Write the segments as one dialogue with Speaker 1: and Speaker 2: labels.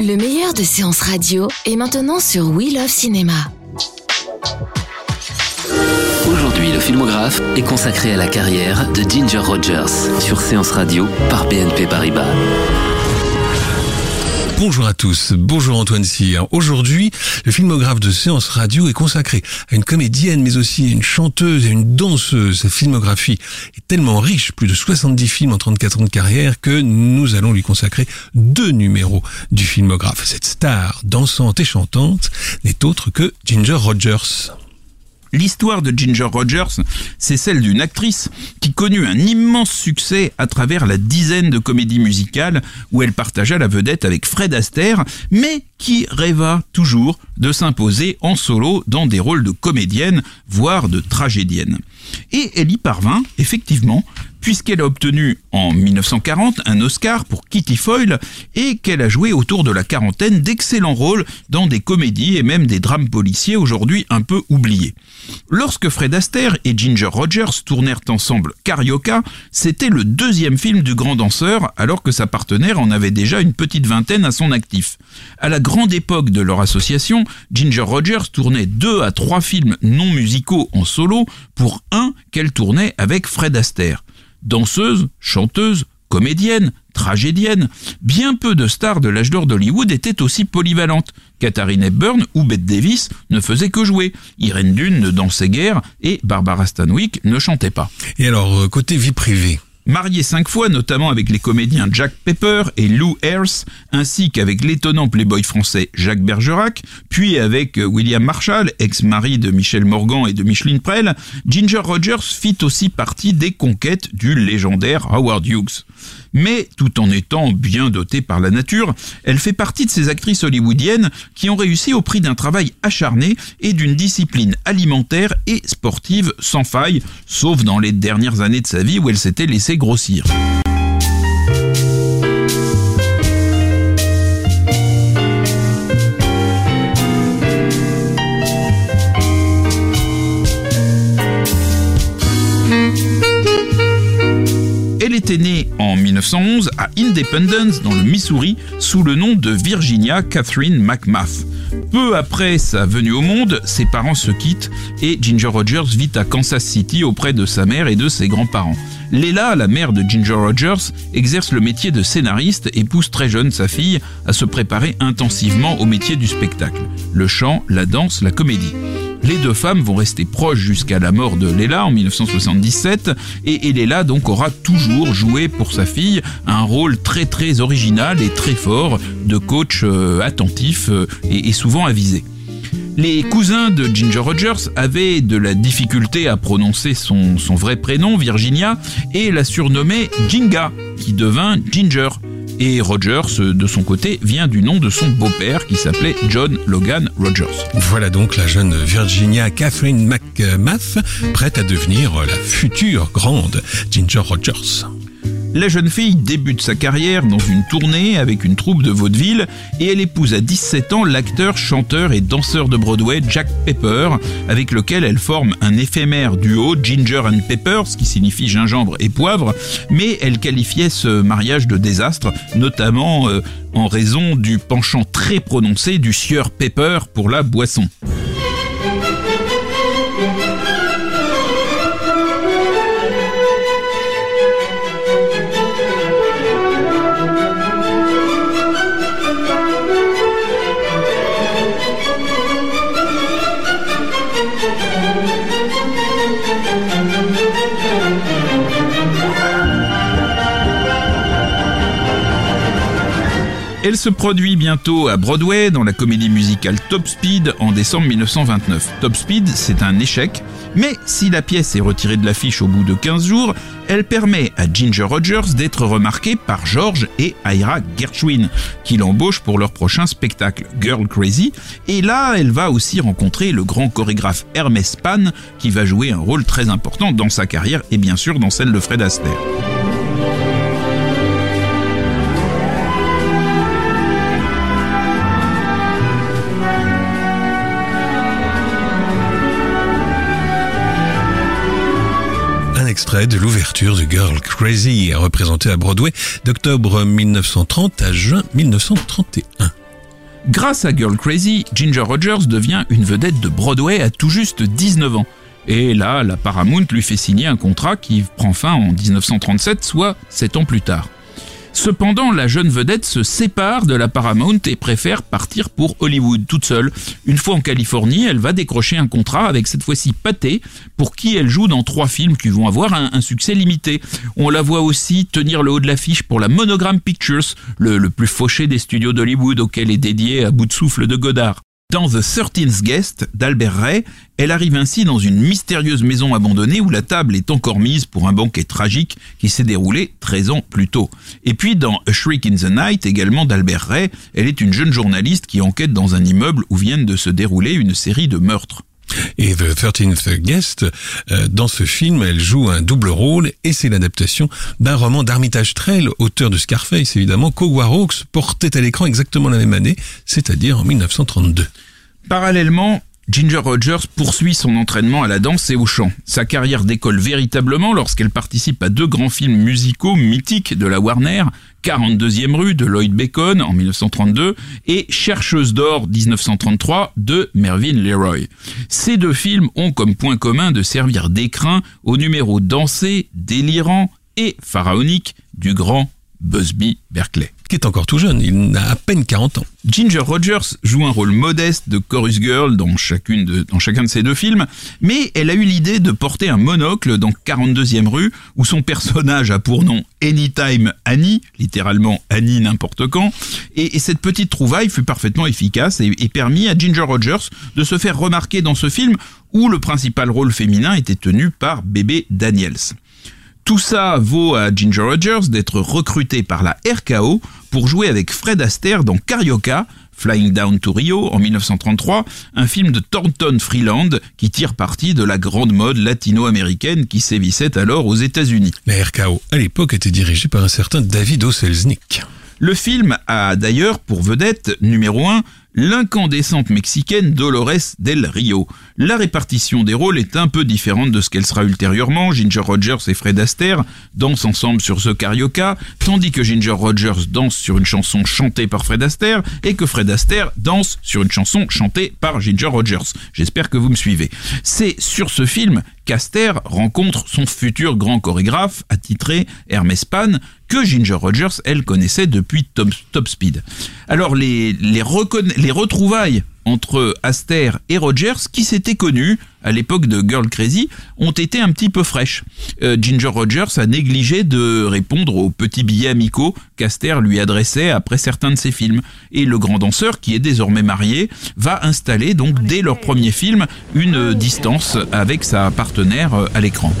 Speaker 1: Le meilleur de séances radio est maintenant sur We Love Cinéma.
Speaker 2: Aujourd'hui, le filmographe est consacré à la carrière de Ginger Rogers sur Séance Radio par BNP Paribas.
Speaker 3: Bonjour à tous, bonjour Antoine Cyr. Aujourd'hui, le filmographe de Séance Radio est consacré à une comédienne, mais aussi à une chanteuse et une danseuse. Sa filmographie est tellement riche, plus de 70 films en 34 ans de carrière, que nous allons lui consacrer deux numéros du filmographe. Cette star dansante et chantante n'est autre que Ginger Rogers.
Speaker 4: L'histoire de Ginger Rogers, c'est celle d'une actrice qui connut un immense succès à travers la dizaine de comédies musicales où elle partagea la vedette avec Fred Astaire, mais qui rêva toujours de s'imposer en solo dans des rôles de comédienne, voire de tragédienne. Et elle y parvint, effectivement, puisqu'elle a obtenu en 1940 un Oscar pour Kitty Foyle et qu'elle a joué autour de la quarantaine d'excellents rôles dans des comédies et même des drames policiers aujourd'hui un peu oubliés. Lorsque Fred Astaire et Ginger Rogers tournèrent ensemble Carioca, c'était le deuxième film du grand danseur alors que sa partenaire en avait déjà une petite vingtaine à son actif. À la grande époque de leur association, Ginger Rogers tournait deux à trois films non musicaux en solo pour un qu'elle tournait avec Fred Astaire. Danseuse, chanteuse, comédienne, tragédienne, bien peu de stars de l'âge d'or d'Hollywood étaient aussi polyvalentes. Katharine Hepburn ou Bette Davis ne faisaient que jouer. Irene Dune ne dansait guère et Barbara Stanwyck ne chantait pas.
Speaker 3: Et alors, euh, côté vie privée
Speaker 4: Mariée cinq fois, notamment avec les comédiens Jack Pepper et Lou Ayres, ainsi qu'avec l'étonnant playboy français Jacques Bergerac, puis avec William Marshall, ex-mari de Michel Morgan et de Micheline Prel, Ginger Rogers fit aussi partie des conquêtes du légendaire Howard Hughes mais tout en étant bien dotée par la nature, elle fait partie de ces actrices hollywoodiennes qui ont réussi au prix d'un travail acharné et d'une discipline alimentaire et sportive sans faille, sauf dans les dernières années de sa vie où elle s'était laissée grossir. Était née en 1911 à Independence, dans le Missouri, sous le nom de Virginia Catherine McMath. Peu après sa venue au monde, ses parents se quittent et Ginger Rogers vit à Kansas City auprès de sa mère et de ses grands-parents. Léla, la mère de Ginger Rogers, exerce le métier de scénariste et pousse très jeune sa fille à se préparer intensivement au métier du spectacle. Le chant, la danse, la comédie. Les deux femmes vont rester proches jusqu'à la mort de Léla en 1977 et, Léla donc aura toujours joué pour sa fille un rôle très très original et très fort de coach euh, attentif euh, et, souvent avisé. Les cousins de Ginger Rogers avaient de la difficulté à prononcer son, son vrai prénom, Virginia, et la surnommaient Jinga, qui devint Ginger. Et Rogers, de son côté, vient du nom de son beau-père qui s'appelait John Logan Rogers.
Speaker 3: Voilà donc la jeune Virginia Catherine McMath, prête à devenir la future grande Ginger Rogers.
Speaker 4: La jeune fille débute sa carrière dans une tournée avec une troupe de vaudeville et elle épouse à 17 ans l'acteur, chanteur et danseur de Broadway Jack Pepper, avec lequel elle forme un éphémère duo Ginger and Pepper, ce qui signifie gingembre et poivre, mais elle qualifiait ce mariage de désastre, notamment euh, en raison du penchant très prononcé du sieur Pepper pour la boisson. Elle se produit bientôt à Broadway dans la comédie musicale Top Speed en décembre 1929. Top Speed, c'est un échec, mais si la pièce est retirée de l'affiche au bout de 15 jours, elle permet à Ginger Rogers d'être remarquée par George et Ira Gershwin, qui l'embauchent pour leur prochain spectacle Girl Crazy, et là elle va aussi rencontrer le grand chorégraphe Hermès Pan, qui va jouer un rôle très important dans sa carrière et bien sûr dans celle de Fred Astaire.
Speaker 3: De l'ouverture de Girl Crazy, représenté à Broadway d'octobre 1930 à juin 1931.
Speaker 4: Grâce à Girl Crazy, Ginger Rogers devient une vedette de Broadway à tout juste 19 ans. Et là, la Paramount lui fait signer un contrat qui prend fin en 1937, soit 7 ans plus tard. Cependant, la jeune vedette se sépare de la Paramount et préfère partir pour Hollywood toute seule. Une fois en Californie, elle va décrocher un contrat avec cette fois-ci Pathé, pour qui elle joue dans trois films qui vont avoir un, succès limité. On la voit aussi tenir le haut de l'affiche pour la Monogram Pictures, le, le plus fauché des studios d'Hollywood auquel est dédié à bout de souffle de Godard. Dans The Thirteenth Guest d'Albert Ray, elle arrive ainsi dans une mystérieuse maison abandonnée où la table est encore mise pour un banquet tragique qui s'est déroulé 13 ans plus tôt. Et puis dans A Shriek in the Night, également d'Albert Ray, elle est une jeune journaliste qui enquête dans un immeuble où viennent de se dérouler une série de meurtres.
Speaker 3: Et The Thirteenth Guest, euh, dans ce film, elle joue un double rôle et c'est l'adaptation d'un roman d'Armitage Trail, auteur de Scarface évidemment, qu'Howard Hawks portait à l'écran exactement la même année, c'est-à-dire en 1932.
Speaker 4: Parallèlement, Ginger Rogers poursuit son entraînement à la danse et au chant. Sa carrière décolle véritablement lorsqu'elle participe à deux grands films musicaux mythiques de la Warner, 42e rue de Lloyd Bacon en 1932 et Chercheuse d'or 1933 de Mervyn Leroy. Ces deux films ont comme point commun de servir d'écrin au numéro dansé, délirant et pharaonique du grand Busby Berkeley.
Speaker 3: Qui est encore tout jeune, il n'a à peine 40 ans.
Speaker 4: Ginger Rogers joue un rôle modeste de chorus girl dans, chacune de, dans chacun de ses deux films, mais elle a eu l'idée de porter un monocle dans 42e rue, où son personnage a pour nom Anytime Annie, littéralement Annie n'importe quand, et, cette petite trouvaille fut parfaitement efficace et, et permis à Ginger Rogers de se faire remarquer dans ce film où le principal rôle féminin était tenu par Bébé Daniels. Tout ça vaut à Ginger Rogers d'être recruté par la RKO pour jouer avec Fred Astaire dans Carioca, Flying Down to Rio en 1933, un film de Thornton Freeland qui tire parti de la grande mode latino-américaine qui sévissait alors aux États-Unis.
Speaker 3: La RKO à l'époque était dirigée par un certain David Oselznick.
Speaker 4: Le film a d'ailleurs pour vedette numéro 1 l'incandescente mexicaine Dolores del Rio. La répartition des rôles est un peu différente de ce qu'elle sera ultérieurement. Ginger Rogers et Fred Astaire dansent ensemble sur ce carioca, tandis que Ginger Rogers danse sur une chanson chantée par Fred Astaire et que Fred Astaire danse sur une chanson chantée par Ginger Rogers. J'espère que vous me suivez. C'est sur ce film qu'Aster rencontre son futur grand chorégraphe attitré Hermès Pan que Ginger Rogers, elle, connaissait depuis Top, Speed. Alors les, les, les retrouvailles entre Aster et Rogers, qui s'étaient connus à l'époque de Girl Crazy, ont été un petit peu fraîches. Euh, Ginger Rogers a négligé de répondre aux petits billets amicaux qu'Aster lui adressait après certains de ses films. Et le grand danseur, qui est désormais marié, va installer donc dès leur premier film une distance avec sa partenaire euh, à l'écran.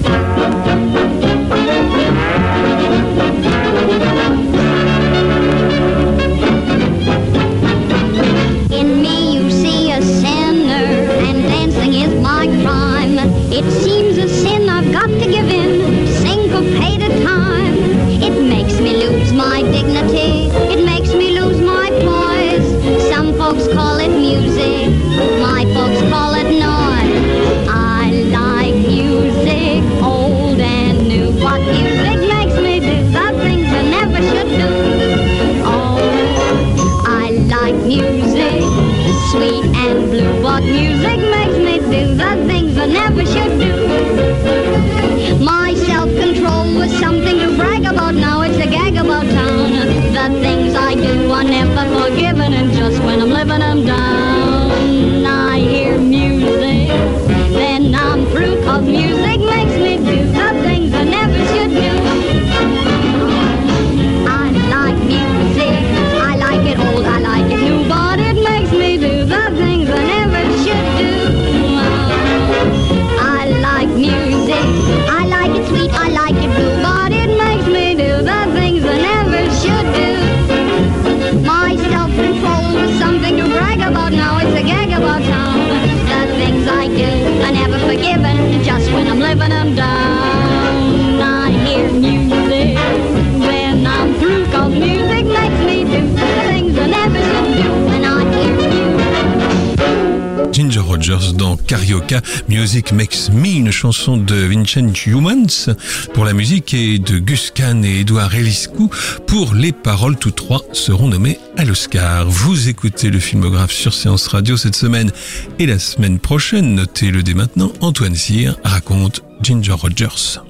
Speaker 3: Dans Carioca. Music Makes Me, une chanson de Vincent Humans pour la musique et de Gus Kahn et Edouard Eliscu pour les paroles. Tous trois seront nommés à l'Oscar. Vous écoutez le filmographe sur Séance Radio cette semaine et la semaine prochaine. Notez-le dès maintenant. Antoine Cyr raconte Ginger Rogers.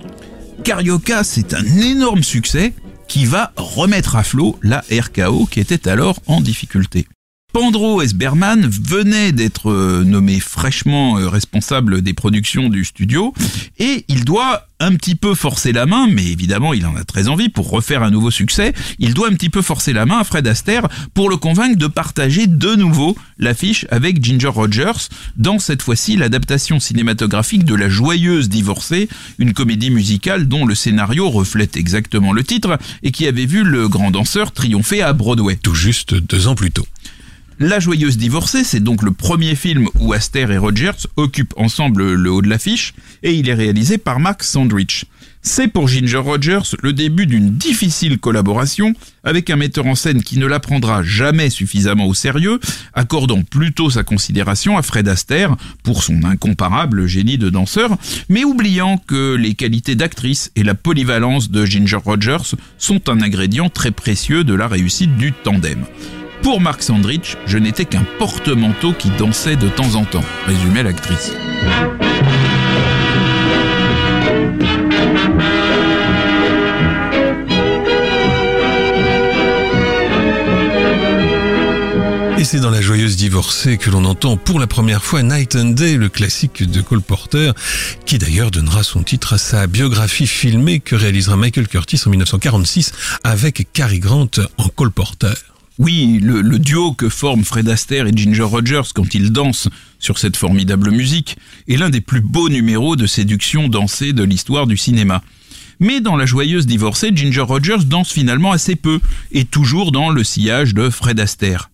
Speaker 4: Carioca, c'est un énorme succès qui va remettre à flot la RKO qui était alors en difficulté. Pandro Esberman venait d'être euh, nommé fraîchement euh, responsable des productions du studio et il doit un petit peu forcer la main, mais évidemment il en a très envie pour refaire un nouveau succès, il doit un petit peu forcer la main à Fred Astaire pour le convaincre de partager de nouveau l'affiche avec Ginger Rogers dans cette fois-ci l'adaptation cinématographique de La Joyeuse Divorcée, une comédie musicale dont le scénario reflète exactement le titre et qui avait vu le grand danseur triompher à Broadway.
Speaker 3: Tout juste deux ans plus tôt.
Speaker 4: La Joyeuse Divorcée, c'est donc le premier film où Aster et Rogers occupent ensemble le haut de l'affiche, et il est réalisé par Mark Sandrich. C'est pour Ginger Rogers le début d'une difficile collaboration avec un metteur en scène qui ne la prendra jamais suffisamment au sérieux, accordant plutôt sa considération à Fred Astaire pour son incomparable génie de danseur, mais oubliant que les qualités d'actrice et la polyvalence de Ginger Rogers sont un ingrédient très précieux de la réussite du tandem. Pour Mark Sandrich, je n'étais qu'un porte-manteau qui dansait de temps en temps, résumait l'actrice.
Speaker 3: Et c'est dans La Joyeuse Divorcée que l'on entend pour la première fois Night and Day, le classique de Cole Porter, qui d'ailleurs donnera son titre à sa biographie filmée que réalisera Michael Curtis en 1946 avec Cary Grant en Cole Porter.
Speaker 4: Oui, le, duo que forment Fred Astaire et Ginger Rogers quand ils dansent sur cette formidable musique est l'un des plus beaux numéros de séduction dansée de l'histoire du cinéma. Mais dans La Joyeuse Divorcée, Ginger Rogers danse finalement assez peu, et toujours dans le sillage de Fred Astaire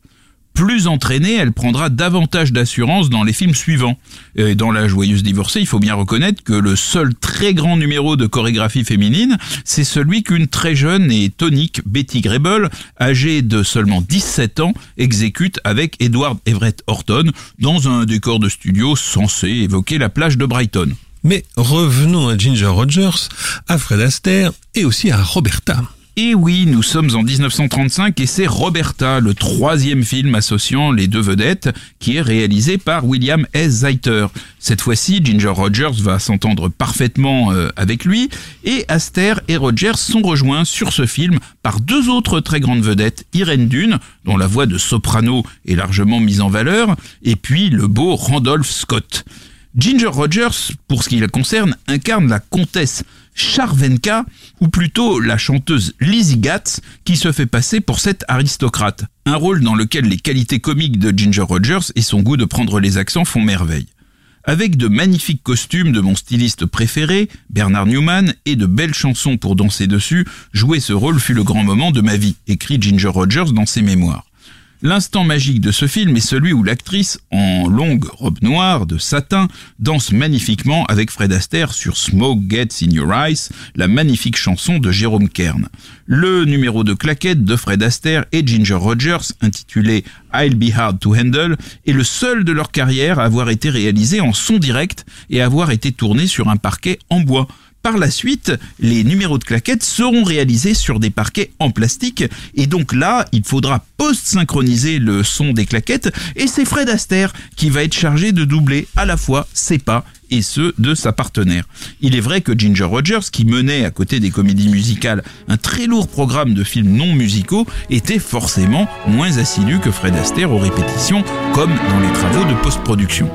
Speaker 4: plus entraînée, elle prendra davantage d'assurance dans les films suivants. Et dans La Joyeuse Divorcée, il faut bien reconnaître que le seul très grand numéro de chorégraphie féminine, c'est celui qu'une très jeune et tonique Betty Grable, âgée de seulement 17 ans, exécute avec Edward Everett Horton dans un décor de studio censé évoquer la plage de Brighton.
Speaker 3: Mais revenons à Ginger Rogers, à Fred Astaire et aussi à Roberta.
Speaker 4: Et oui, nous sommes en 1935 et c'est Roberta, le troisième film associant les deux vedettes, qui est réalisé par William S. Zeiter. Cette fois-ci, Ginger Rogers va s'entendre parfaitement euh, avec lui et Aster et Rogers sont rejoints sur ce film par deux autres très grandes vedettes, Irene Dune, dont la voix de soprano est largement mise en valeur, et puis le beau Randolph Scott. Ginger Rogers, pour ce qui la concerne, incarne la comtesse Charvenka, ou plutôt la chanteuse Lizzie Gatz, qui se fait passer pour cette aristocrate. Un rôle dans lequel les qualités comiques de Ginger Rogers et son goût de prendre les accents font merveille. Avec de magnifiques costumes de mon styliste préféré, Bernard Newman, et de belles chansons pour danser dessus, jouer ce rôle fut le grand moment de ma vie, écrit Ginger Rogers dans ses mémoires. L'instant magique de ce film est celui où l'actrice, en longue robe noire de satin, danse magnifiquement avec Fred Astaire sur Smoke Gets in Your Eyes, la magnifique chanson de Jérôme Kern. Le numéro de claquette de Fred Astaire et Ginger Rogers, intitulé I'll Be Hard to Handle, est le seul de leur carrière à avoir été réalisé en son direct et avoir été tourné sur un parquet en bois. Par la suite, les numéros de claquettes seront réalisés sur des parquets en plastique et donc là, il faudra post-synchroniser le son des claquettes et c'est Fred Astaire qui va être chargé de doubler à la fois ses pas et ceux de sa partenaire. Il est vrai que Ginger Rogers, qui menait à côté des comédies musicales un très lourd programme de films non musicaux, était forcément moins assidu que Fred Astaire aux répétitions, comme dans les travaux de post-production.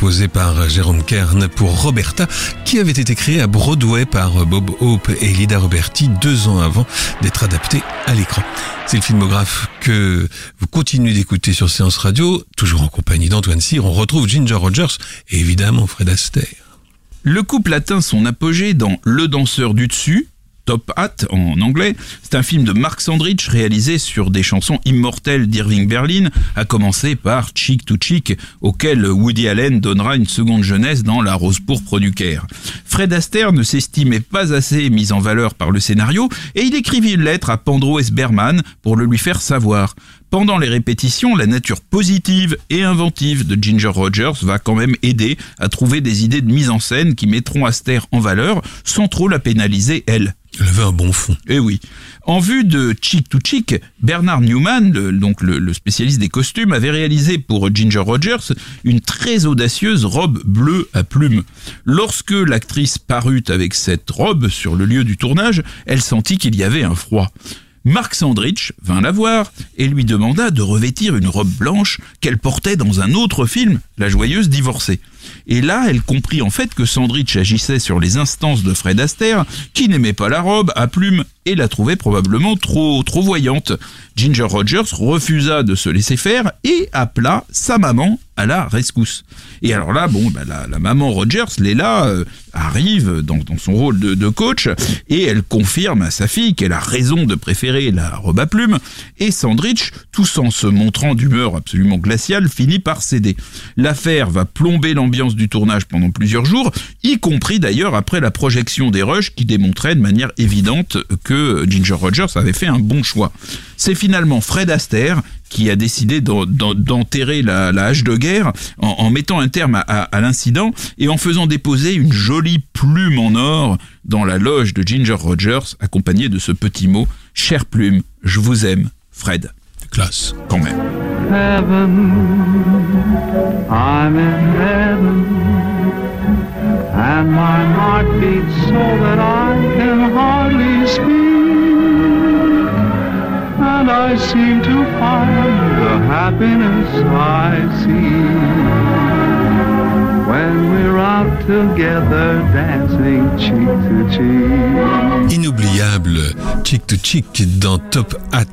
Speaker 3: Composé par Jérôme Kern pour Roberta, qui avait été créé à Broadway par Bob Hope et Lida Roberti deux ans avant d'être adapté à l'écran. C'est le filmographe que vous continuez d'écouter sur Séance Radio, toujours en compagnie d'Antoine Cyr. On retrouve Ginger Rogers et évidemment Fred Astaire.
Speaker 4: Le couple atteint son apogée dans Le danseur du dessus, Top Hat en anglais. C'est un film de Mark Sandrich réalisé sur des chansons immortelles d'Irving Berlin, à commencer par Chick to Chick, auquel Woody Allen donnera une seconde jeunesse dans La Rose pourpre du Caire. Fred Astaire ne s'estimait pas assez mis en valeur par le scénario et il écrivit une lettre à Pandro S. Berman pour le lui faire savoir. Pendant les répétitions, la nature positive et inventive de Ginger Rogers va quand même aider à trouver des idées de mise en scène qui mettront Astaire en valeur sans trop la pénaliser elle.
Speaker 3: Elle avait un bon fond.
Speaker 4: Eh oui. En vue de Chick to Chick, Bernard Newman, le, donc le, spécialiste des costumes, avait réalisé pour Ginger Rogers une très audacieuse robe bleue à plumes. Lorsque l'actrice parut avec cette robe sur le lieu du tournage, elle sentit qu'il y avait un froid. Mark Sandrich vint la voir et lui demanda de revêtir une robe blanche qu'elle portait dans un autre film, La joyeuse divorcée. Et là, elle comprit en fait que Sandrich agissait sur les instances de Fred Astaire, qui n'aimait pas la robe à plumes et la trouvait probablement trop, trop voyante. Ginger Rogers refusa de se laisser faire et appela sa maman à la rescousse. Et alors là, bon, bah, la, maman Rogers, Léla, euh, arrive dans, son rôle de, coach et elle confirme à sa fille qu'elle a raison de préférer la robe à plumes. Et Sandrich, tout en se montrant d'humeur absolument glaciale, finit par céder. L'affaire va plomber l'ambiance du tournage pendant plusieurs jours, y compris d'ailleurs après la projection des rushs qui démontrait de manière évidente que Ginger Rogers avait fait un bon choix. C'est finalement Fred Astaire qui a décidé d'enterrer la, hache de guerre en, mettant un terme à, l'incident et en faisant déposer une jolie plume en or dans la loge de Ginger Rogers, accompagnée de ce petit mot Chère plume, je vous aime, Fred.
Speaker 3: Classe.
Speaker 4: Quand même.
Speaker 5: I'm in heaven, and my heart beats so that I can hardly speak, and I seem to find the happiness I see.
Speaker 3: Inoubliable Chick to Chick dans Top Hat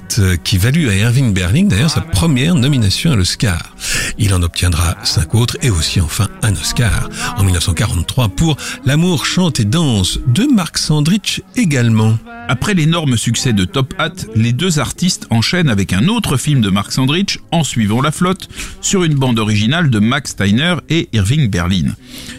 Speaker 3: qui valut à Irving Berlin d'ailleurs sa première nomination à l'Oscar. Il en obtiendra cinq autres et aussi enfin un Oscar en 1943 pour L'amour chante et danse de Mark Sandrich également.
Speaker 4: Après l'énorme succès de Top Hat, les deux artistes enchaînent avec un autre film de Mark Sandrich, En suivant la flotte, sur une bande originale de Max Steiner et Irving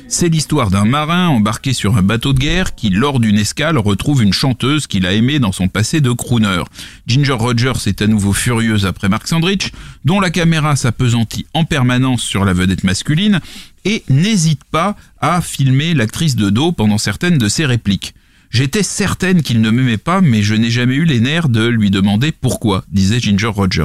Speaker 4: C'est l'histoire d'un marin embarqué sur un bateau de guerre qui, lors d'une escale, retrouve une chanteuse qu'il a aimée dans son passé de crooner. Ginger Rogers est à nouveau furieuse après Mark Sandrich, dont la caméra s'apesantit en permanence sur la vedette masculine et n'hésite pas à filmer l'actrice de dos pendant certaines de ses répliques. J'étais certaine qu'il ne m'aimait pas, mais je n'ai jamais eu les nerfs de lui demander pourquoi, disait Ginger Rogers.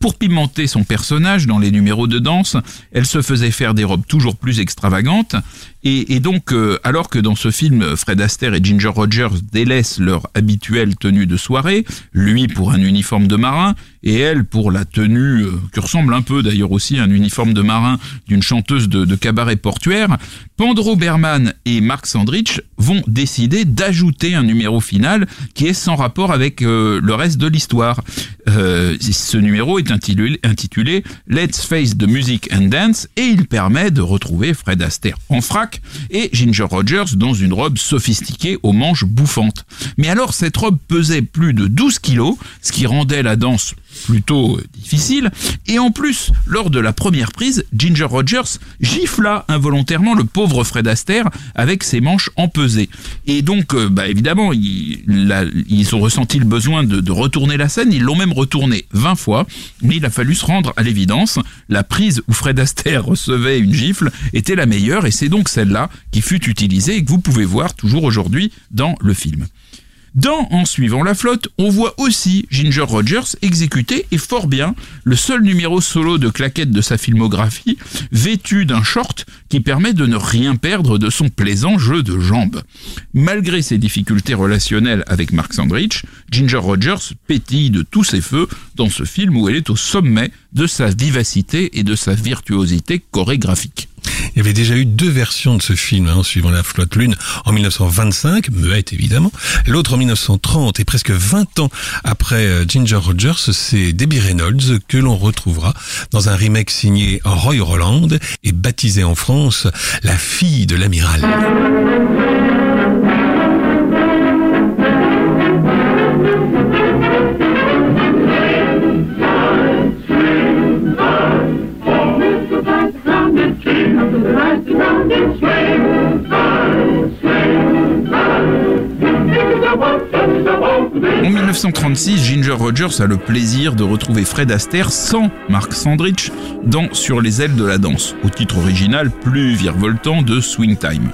Speaker 4: Pour pimenter son personnage dans les numéros de danse, elle se faisait faire des robes toujours plus extravagantes. Et, donc, euh, alors que dans ce film, Fred Astaire et Ginger Rogers délaissent leur habituelle tenue de soirée, lui pour un uniforme de marin et elle pour la tenue euh, qui ressemble un peu d'ailleurs aussi à un uniforme de marin d'une chanteuse de, cabaret portuaire, Pandro Berman et Mark Sandrich vont décider d'ajouter un numéro final qui est sans rapport avec euh, le reste de l'histoire. ce numéro est intitulé, Let's Face the Music and Dance et il permet de retrouver Fred Astaire en frac et Ginger Rogers dans une robe sophistiquée aux manches bouffantes. Mais alors cette robe pesait plus de 12 kilos, ce qui rendait la danse plutôt difficile. Et en plus, lors de la première prise, Ginger Rogers gifla involontairement le pauvre Fred Astaire avec ses manches empesées. Et donc, euh, bah, évidemment, ils, ils, ont ressenti le besoin de, retourner la scène. Ils l'ont même retourné 20 fois. Mais il a fallu se rendre à l'évidence. La prise où Fred Astaire recevait une gifle était la meilleure et c'est donc celle-là qui fut utilisée et que vous pouvez voir toujours aujourd'hui dans le film. Dans En suivant la flotte, on voit aussi Ginger Rogers exécuter, et fort bien, le seul numéro solo de claquette de sa filmographie, vêtu d'un short qui permet de ne rien perdre de son plaisant jeu de jambes. Malgré ses difficultés relationnelles avec Mark Sandrich, Ginger Rogers pétille de tous ses feux dans ce film où elle est au sommet de sa vivacité et de sa virtuosité chorégraphique.
Speaker 3: Il y avait déjà eu deux versions de ce film, hein, suivant la flotte lune, en 1925, muette évidemment. L'autre en 1930, et presque 20 ans après euh, Ginger Rogers, c'est Debbie Reynolds que l'on retrouvera dans un remake signé Roy Roland et baptisé en France La fille de l'amiral.
Speaker 4: En 1936, Ginger Rogers a le plaisir de retrouver Fred Astaire sans Mark Sandrich dans Sur les ailes de la danse, au titre original plus virevoltant de Swing Time.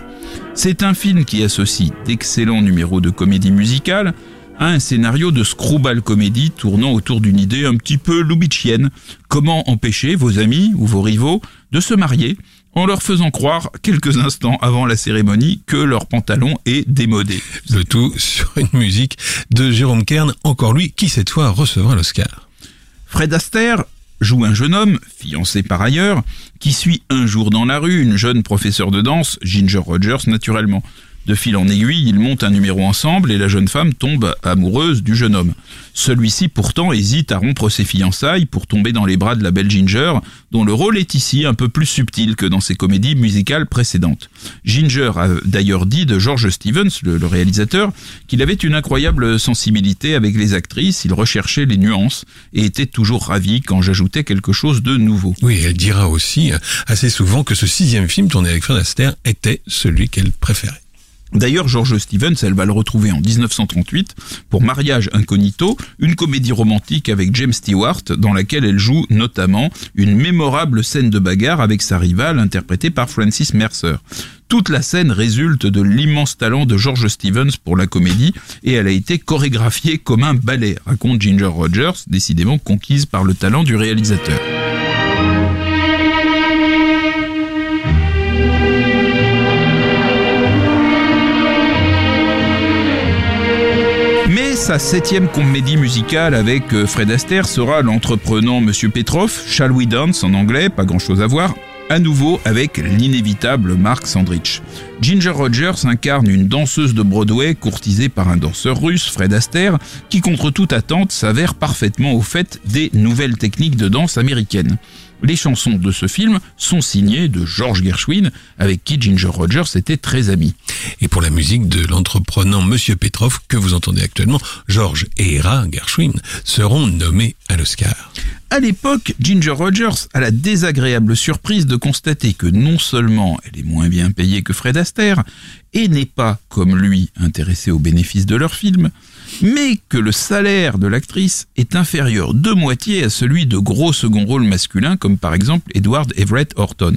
Speaker 4: C'est un film qui associe d'excellents numéros de comédie musicale à un scénario de screwball comédie tournant autour d'une idée un petit peu loubichienne. Comment empêcher vos amis ou vos rivaux de se marier? En leur faisant croire quelques instants avant la cérémonie que leur pantalon est démodé.
Speaker 3: Le tout sur une musique de Jérôme Kern, encore lui, qui cette fois recevra l'Oscar.
Speaker 4: Fred Astaire joue un jeune homme, fiancé par ailleurs, qui suit un jour dans la rue une jeune professeure de danse, Ginger Rogers naturellement. De fil en aiguille, ils montent un numéro ensemble et la jeune femme tombe amoureuse du jeune homme. Celui-ci pourtant hésite à rompre ses fiançailles pour tomber dans les bras de la belle Ginger, dont le rôle est ici un peu plus subtil que dans ses comédies musicales précédentes. Ginger a d'ailleurs dit de George Stevens, le, réalisateur, qu'il avait une incroyable sensibilité avec les actrices, il recherchait les nuances et était toujours ravi quand j'ajoutais quelque chose de nouveau.
Speaker 3: Oui, elle dira aussi assez souvent que ce sixième film tourné avec Fred Astaire était celui qu'elle préférait.
Speaker 4: D'ailleurs, George Stevens, elle va le retrouver en 1938 pour Mariage Incognito, une comédie romantique avec James Stewart dans laquelle elle joue notamment une mémorable scène de bagarre avec sa rivale interprétée par Francis Mercer. Toute la scène résulte de l'immense talent de George Stevens pour la comédie et elle a été chorégraphiée comme un ballet, raconte Ginger Rogers, décidément conquise par le talent du réalisateur. Sa septième comédie musicale avec euh, Fred Astaire sera l'entreprenant Monsieur Petrov, Shall We Dance en anglais, pas grand chose à voir, à nouveau avec l'inévitable Mark Sandrich. Ginger Rogers incarne une danseuse de Broadway courtisée par un danseur russe, Fred Astaire, qui contre toute attente s'avère parfaitement au fait des nouvelles techniques de danse américaines. Les chansons de ce film sont signées de George Gershwin, avec qui Ginger Rogers était très ami.
Speaker 3: Et pour la musique de l'entreprenant Monsieur Petrov, que vous entendez actuellement, George et Hera Gershwin seront nommés à l'Oscar.
Speaker 4: À l'époque, Ginger Rogers a la désagréable surprise de constater que non seulement elle est moins bien payée que Fred Astaire, et n'est pas, comme lui, intéressée aux bénéfices de leur film, mais que le salaire de l'actrice est inférieur de moitié à celui de gros second rôles masculins comme par exemple Edward Everett Horton.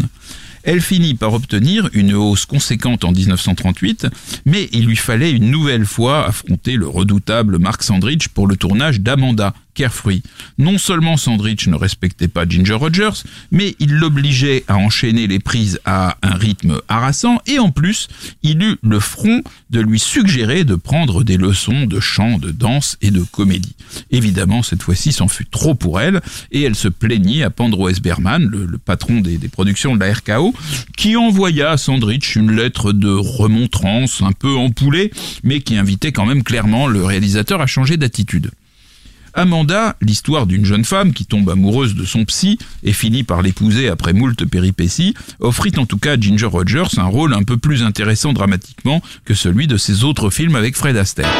Speaker 4: Elle finit par obtenir une hausse conséquente en 1938, mais il lui fallait une nouvelle fois affronter le redoutable Mark Sandrich pour le tournage d'Amanda, Non seulement Sandrich ne respectait pas Ginger Rogers, mais il l'obligeait à enchaîner les prises à un rythme harassant, et en plus, il eut le front de lui suggérer de prendre des leçons de chant, de danse et de comédie. Évidemment, cette fois-ci, c'en fut trop pour elle, et elle se plaignit à Pandro Esberman, le, le patron des, productions de la RKO, qui envoya à Sandrich une lettre de remontrance un peu empoulée, mais qui invitait quand même clairement le réalisateur à changer d'attitude. Amanda, l'histoire d'une jeune femme qui tombe amoureuse de son psy et finit par l'épouser après moult péripéties, offrit en tout cas à Ginger Rogers un rôle un peu plus intéressant dramatiquement que celui de ses autres films avec Fred Astaire.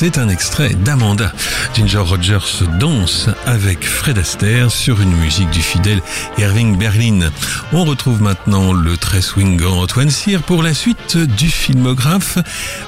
Speaker 3: C'est un extrait d'Amanda. Ginger Rogers danse avec Fred Astaire sur une musique du fidèle Irving Berlin. On retrouve maintenant le très swingant Antoine Cyr pour la suite du filmographe.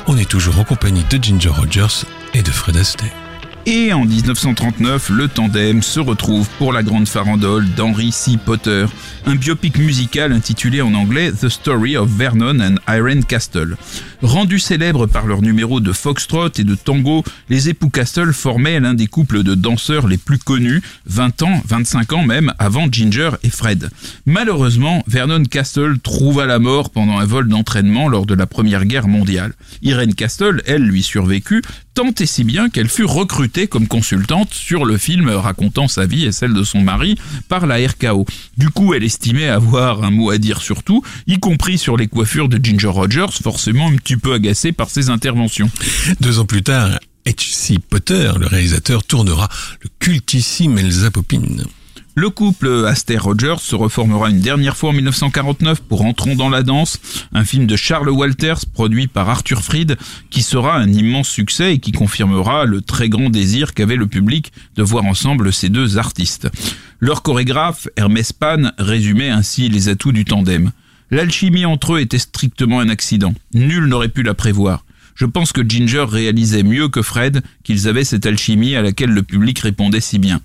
Speaker 3: On est toujours en compagnie de Ginger Rogers et de Fred Astaire.
Speaker 4: Et en 1939, le tandem se retrouve pour la grande farandole d'Henry C. Potter, un biopic musical intitulé en anglais The Story of Vernon and Irene Castle. Rendu célèbre par leur numéro de foxtrot et de tango, les époux Castle formaient l'un des couples de danseurs les plus connus, 20 ans, 25 ans même, avant Ginger et Fred. Malheureusement, Vernon Castle trouva la mort pendant un vol d'entraînement lors de la Première Guerre mondiale. Irene Castle, elle, lui survécut, tant et si bien qu'elle fut recrutée comme consultante sur le film racontant sa vie et celle de son mari par la RKO. Du coup, elle estimait avoir un mot à dire sur tout, y compris sur les coiffures de Ginger Rogers, forcément un petit peu agacée par ses interventions.
Speaker 3: Deux ans plus tard, H.C. Potter, le réalisateur, tournera le cultissime Elsa Popine.
Speaker 4: Le couple Aster-Rogers se reformera une dernière fois en 1949 pour Entrons dans la danse, un film de Charles Walters produit par Arthur Fried qui sera un immense succès et qui confirmera le très grand désir qu'avait le public de voir ensemble ces deux artistes. Leur chorégraphe, Hermès Pan, résumait ainsi les atouts du tandem. L'alchimie entre eux était strictement un accident. Nul n'aurait pu la prévoir. Je pense que Ginger réalisait mieux que Fred qu'ils avaient cette alchimie à laquelle le public répondait si bien.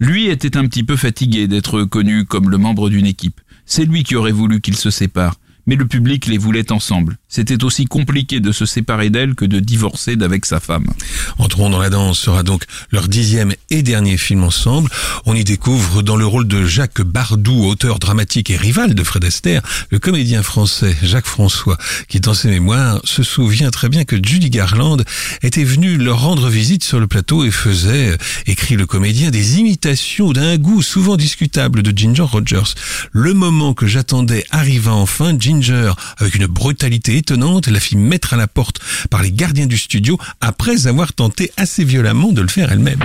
Speaker 4: Lui était un petit peu fatigué d'être connu comme le membre d'une équipe. C'est lui qui aurait voulu qu'ils se séparent mais le public les voulait ensemble. C'était aussi compliqué de se séparer d'elle que de divorcer d'avec sa femme.
Speaker 3: Entrons dans la danse sera donc leur dixième et dernier film ensemble. On y découvre dans le rôle de Jacques Bardou, auteur dramatique et rival de Fred Astaire, le comédien français Jacques François, qui dans ses mémoires se souvient très bien que Judy Garland était venue leur rendre visite sur le plateau et faisait, écrit le comédien, des imitations d'un goût souvent discutable de Ginger Rogers. Le moment que j'attendais arriva enfin, Ginger avec une brutalité étonnante, la fit mettre à la porte par les gardiens du studio après avoir tenté assez violemment de le faire elle-même.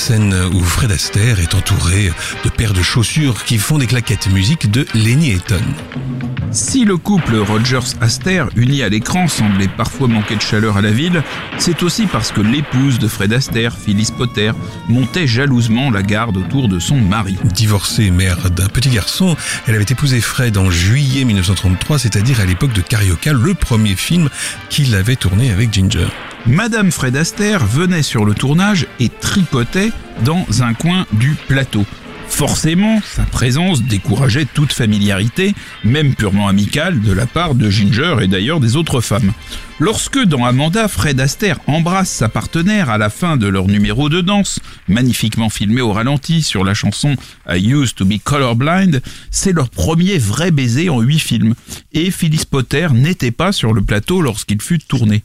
Speaker 3: Scène où Fred Astaire est entouré de paires de chaussures qui font des claquettes musique de Lenny Eton.
Speaker 4: Si le couple Rogers-Astaire, uni à l'écran, semblait parfois manquer de chaleur à la ville, c'est aussi parce que l'épouse de Fred Astaire, Phyllis Potter, montait jalousement la garde autour de son mari.
Speaker 3: Divorcée, mère d'un petit garçon, elle avait épousé Fred en juillet 1933, c'est-à-dire à, à l'époque de Carioca, le premier film qu'il avait tourné avec Ginger.
Speaker 4: Madame Fred Astaire venait sur le tournage et tripotait dans un coin du plateau. Forcément, sa présence décourageait toute familiarité, même purement amicale, de la part de Ginger et d'ailleurs des autres femmes. Lorsque dans Amanda, Fred Astaire embrasse sa partenaire à la fin de leur numéro de danse, magnifiquement filmé au ralenti sur la chanson I Used to Be Colorblind, c'est leur premier vrai baiser en huit films, et Phyllis Potter n'était pas sur le plateau lorsqu'il fut tourné.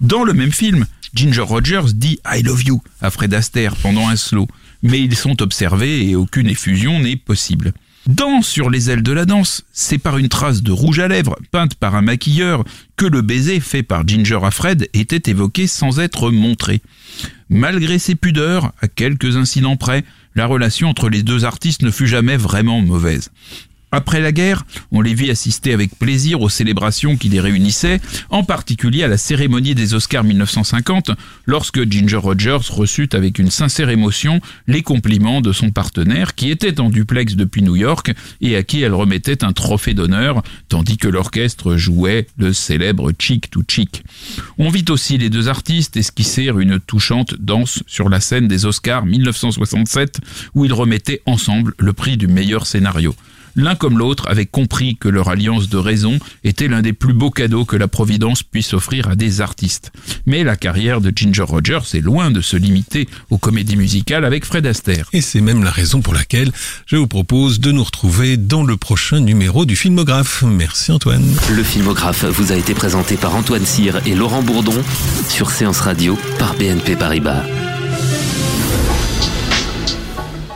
Speaker 4: Dans le même film, Ginger Rogers dit I love you à Fred Astaire pendant un slow mais ils sont observés et aucune effusion n'est possible. Dans Sur les ailes de la danse, c'est par une trace de rouge à lèvres peinte par un maquilleur que le baiser fait par Ginger à Fred était évoqué sans être montré. Malgré ses pudeurs, à quelques incidents près, la relation entre les deux artistes ne fut jamais vraiment mauvaise. Après la guerre, on les vit assister avec plaisir aux célébrations qui les réunissaient, en particulier à la cérémonie des Oscars 1950, lorsque Ginger Rogers reçut avec une sincère émotion les compliments de son partenaire qui était en duplex depuis New York et à qui elle remettait un trophée d'honneur, tandis que l'orchestre jouait le célèbre Chick to Chick. On vit aussi les deux artistes esquisser une touchante danse sur la scène des Oscars 1967 où ils remettaient ensemble le prix du meilleur scénario. L'un comme l'autre avaient compris que leur alliance de raison était l'un des plus beaux cadeaux que la Providence puisse offrir à des artistes. Mais la carrière de Ginger Rogers est loin de se limiter aux comédies musicales avec Fred Astaire.
Speaker 3: Et c'est même la raison pour laquelle je vous propose de nous retrouver dans le prochain numéro du Filmographe. Merci Antoine.
Speaker 2: Le Filmographe vous a été présenté par Antoine Cyr et Laurent Bourdon sur Séance Radio par BNP Paribas.